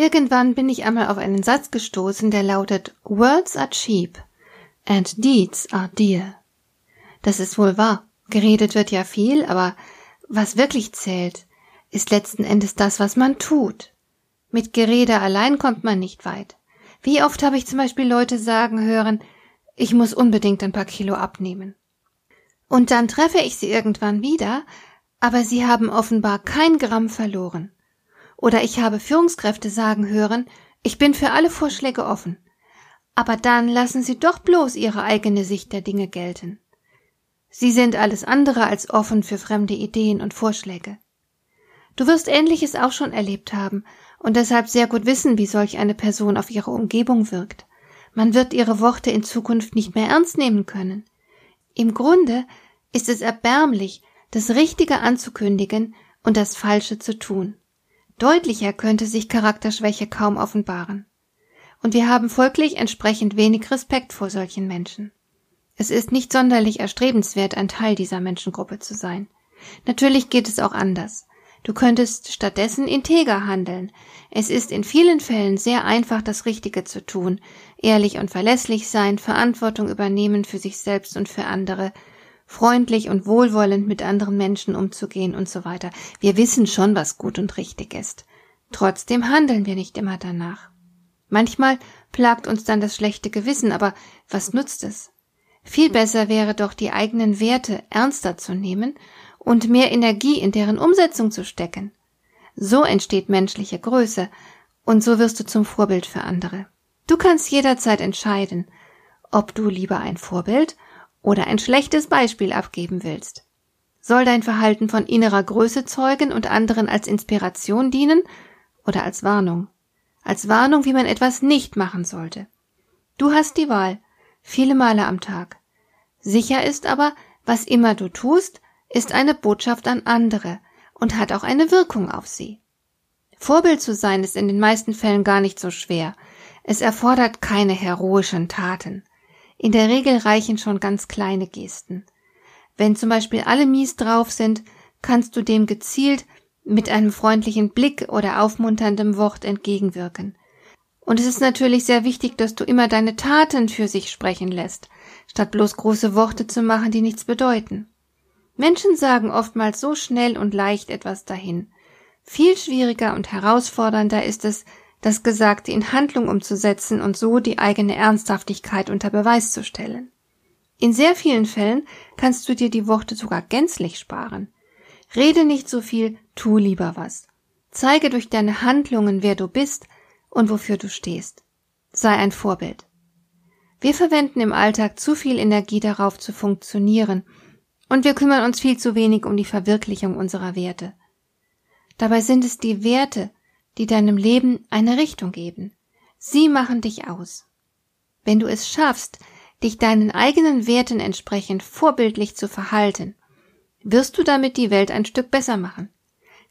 Irgendwann bin ich einmal auf einen Satz gestoßen, der lautet Words are cheap and deeds are dear. Das ist wohl wahr. Geredet wird ja viel, aber was wirklich zählt, ist letzten Endes das, was man tut. Mit Gerede allein kommt man nicht weit. Wie oft habe ich zum Beispiel Leute sagen hören, ich muss unbedingt ein paar Kilo abnehmen. Und dann treffe ich sie irgendwann wieder, aber sie haben offenbar kein Gramm verloren. Oder ich habe Führungskräfte sagen hören, ich bin für alle Vorschläge offen. Aber dann lassen sie doch bloß ihre eigene Sicht der Dinge gelten. Sie sind alles andere als offen für fremde Ideen und Vorschläge. Du wirst Ähnliches auch schon erlebt haben und deshalb sehr gut wissen, wie solch eine Person auf ihre Umgebung wirkt. Man wird ihre Worte in Zukunft nicht mehr ernst nehmen können. Im Grunde ist es erbärmlich, das Richtige anzukündigen und das Falsche zu tun. Deutlicher könnte sich Charakterschwäche kaum offenbaren. Und wir haben folglich entsprechend wenig Respekt vor solchen Menschen. Es ist nicht sonderlich erstrebenswert, ein Teil dieser Menschengruppe zu sein. Natürlich geht es auch anders. Du könntest stattdessen integer handeln. Es ist in vielen Fällen sehr einfach, das Richtige zu tun, ehrlich und verlässlich sein, Verantwortung übernehmen für sich selbst und für andere, freundlich und wohlwollend mit anderen Menschen umzugehen und so weiter. Wir wissen schon, was gut und richtig ist. Trotzdem handeln wir nicht immer danach. Manchmal plagt uns dann das schlechte Gewissen, aber was nutzt es? Viel besser wäre doch, die eigenen Werte ernster zu nehmen und mehr Energie in deren Umsetzung zu stecken. So entsteht menschliche Größe, und so wirst du zum Vorbild für andere. Du kannst jederzeit entscheiden, ob du lieber ein Vorbild oder ein schlechtes Beispiel abgeben willst. Soll dein Verhalten von innerer Größe zeugen und anderen als Inspiration dienen oder als Warnung? Als Warnung, wie man etwas nicht machen sollte. Du hast die Wahl, viele Male am Tag. Sicher ist aber, was immer du tust, ist eine Botschaft an andere und hat auch eine Wirkung auf sie. Vorbild zu sein ist in den meisten Fällen gar nicht so schwer. Es erfordert keine heroischen Taten. In der Regel reichen schon ganz kleine Gesten. Wenn zum Beispiel alle mies drauf sind, kannst du dem gezielt mit einem freundlichen Blick oder aufmunterndem Wort entgegenwirken. Und es ist natürlich sehr wichtig, dass du immer deine Taten für sich sprechen lässt, statt bloß große Worte zu machen, die nichts bedeuten. Menschen sagen oftmals so schnell und leicht etwas dahin. Viel schwieriger und herausfordernder ist es, das Gesagte in Handlung umzusetzen und so die eigene Ernsthaftigkeit unter Beweis zu stellen. In sehr vielen Fällen kannst du dir die Worte sogar gänzlich sparen. Rede nicht so viel, tu lieber was. Zeige durch deine Handlungen, wer du bist und wofür du stehst. Sei ein Vorbild. Wir verwenden im Alltag zu viel Energie darauf zu funktionieren und wir kümmern uns viel zu wenig um die Verwirklichung unserer Werte. Dabei sind es die Werte, die deinem Leben eine Richtung geben. Sie machen dich aus. Wenn du es schaffst, dich deinen eigenen Werten entsprechend vorbildlich zu verhalten, wirst du damit die Welt ein Stück besser machen.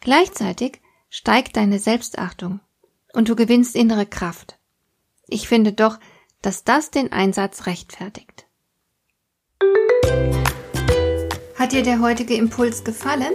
Gleichzeitig steigt deine Selbstachtung und du gewinnst innere Kraft. Ich finde doch, dass das den Einsatz rechtfertigt. Hat dir der heutige Impuls gefallen?